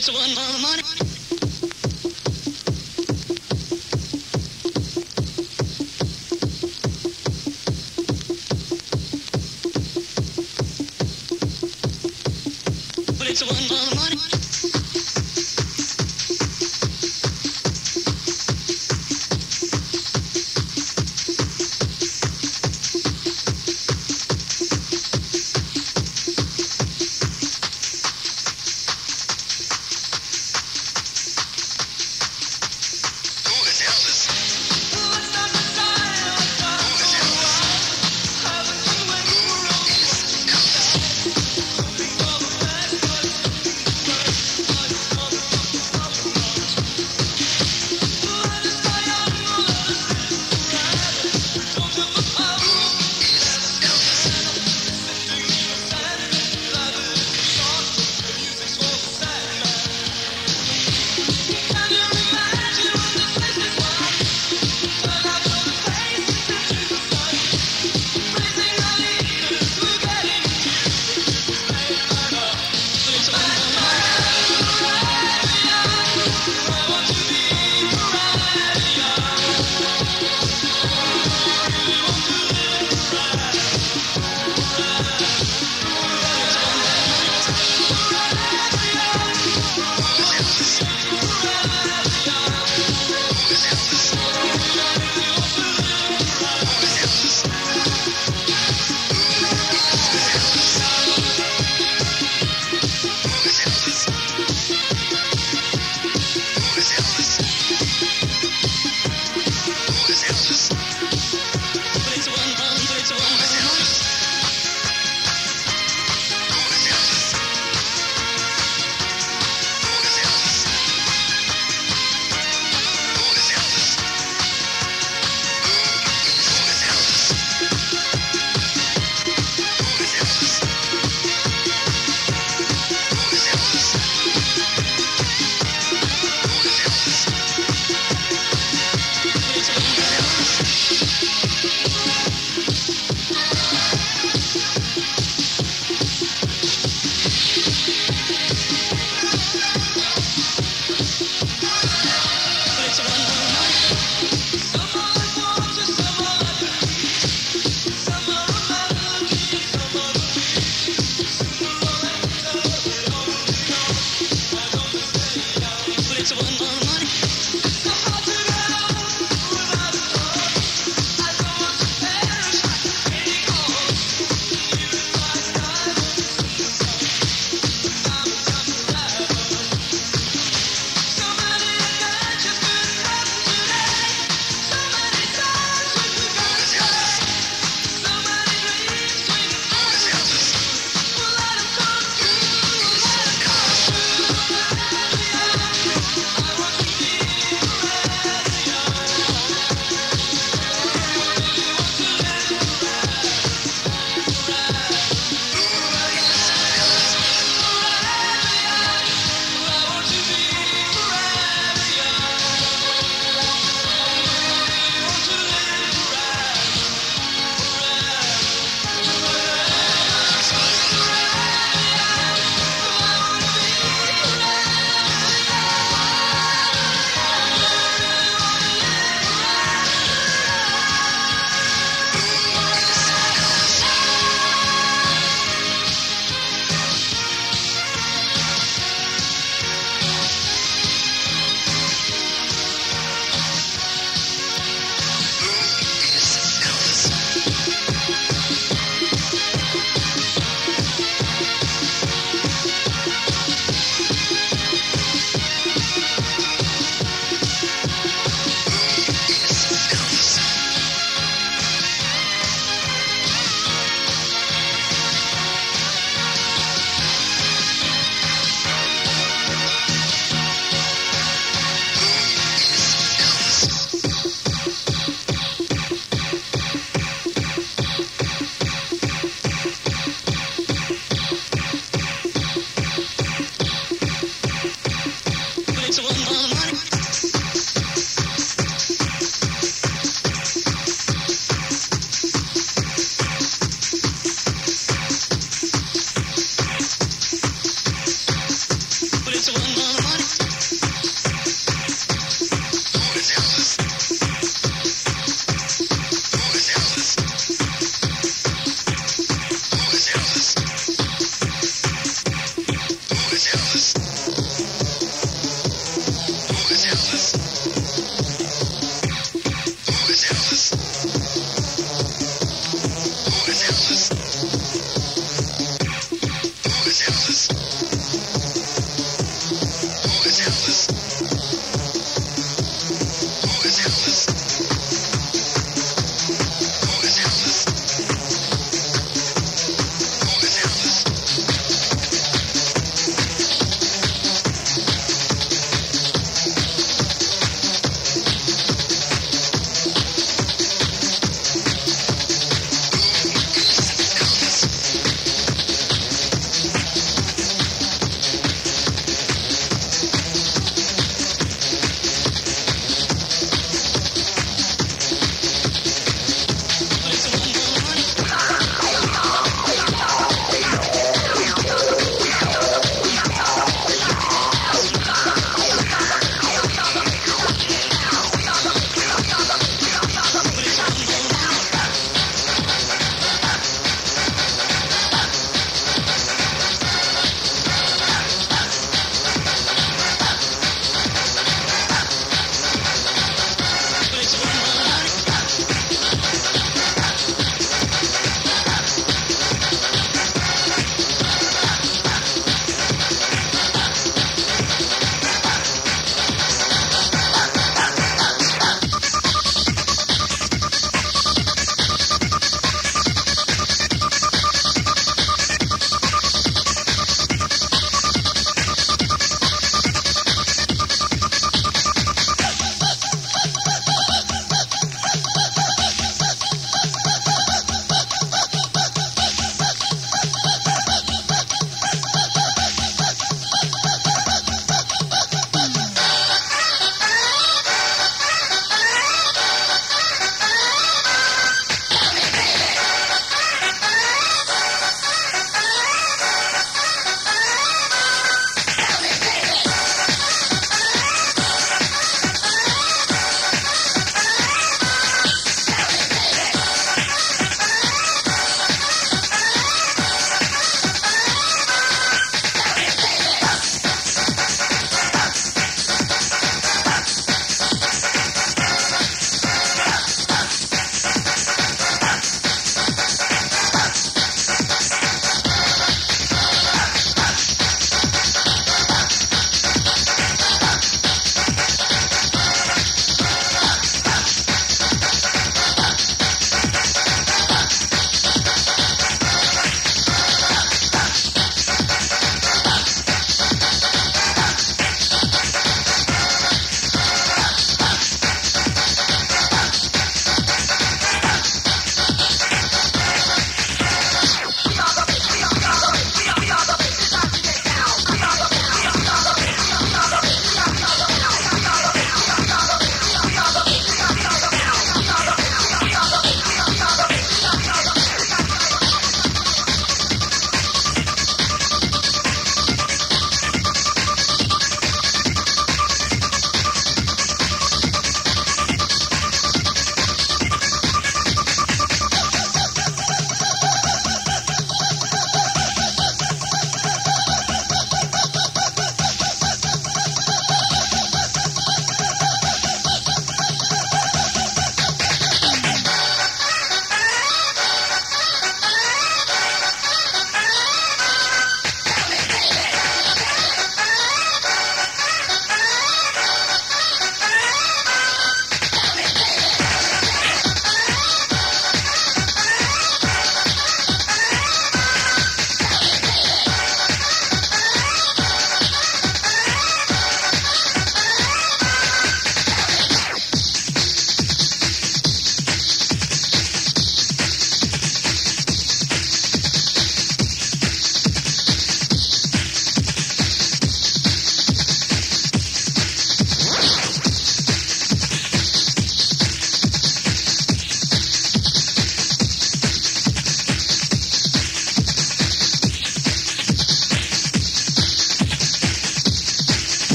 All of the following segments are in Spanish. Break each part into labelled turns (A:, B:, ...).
A: It's one for the money.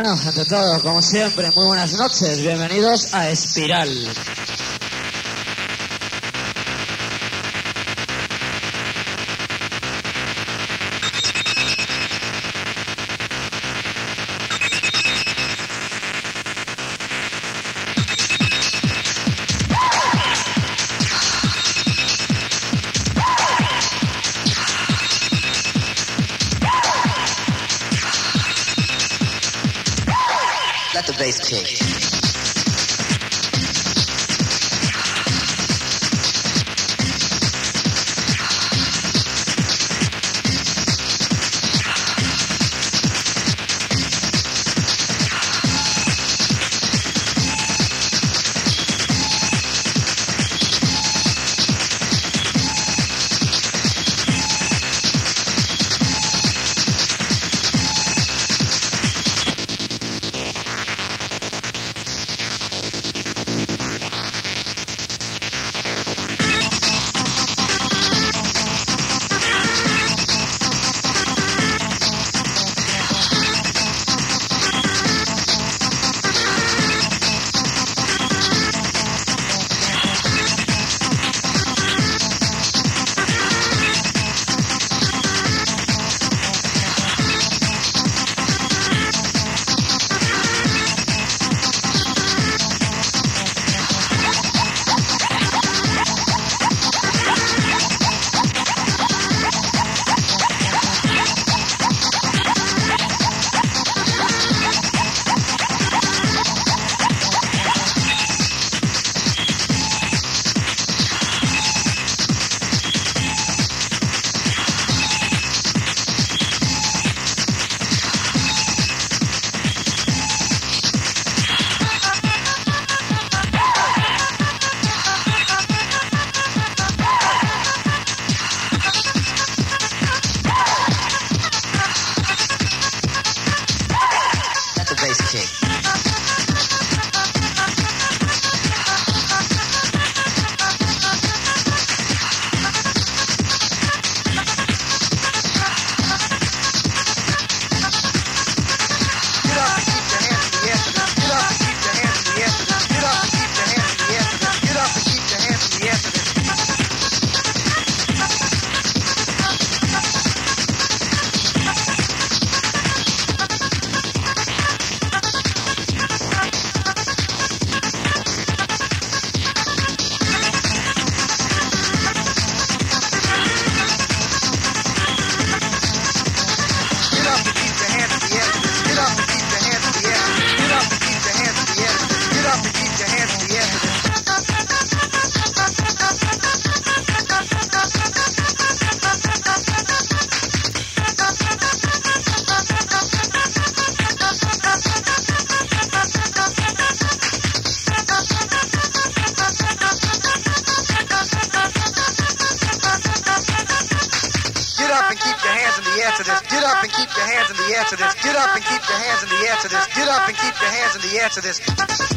B: bueno, ante todo, como siempre, muy buenas noches. Bienvenidos a Espiral.
C: place kick.
D: air to this. Get up and keep your hands in the air to this. Get up and keep your hands in the air to this.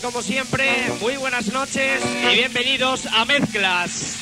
E: Como siempre, muy buenas noches y bienvenidos a Mezclas.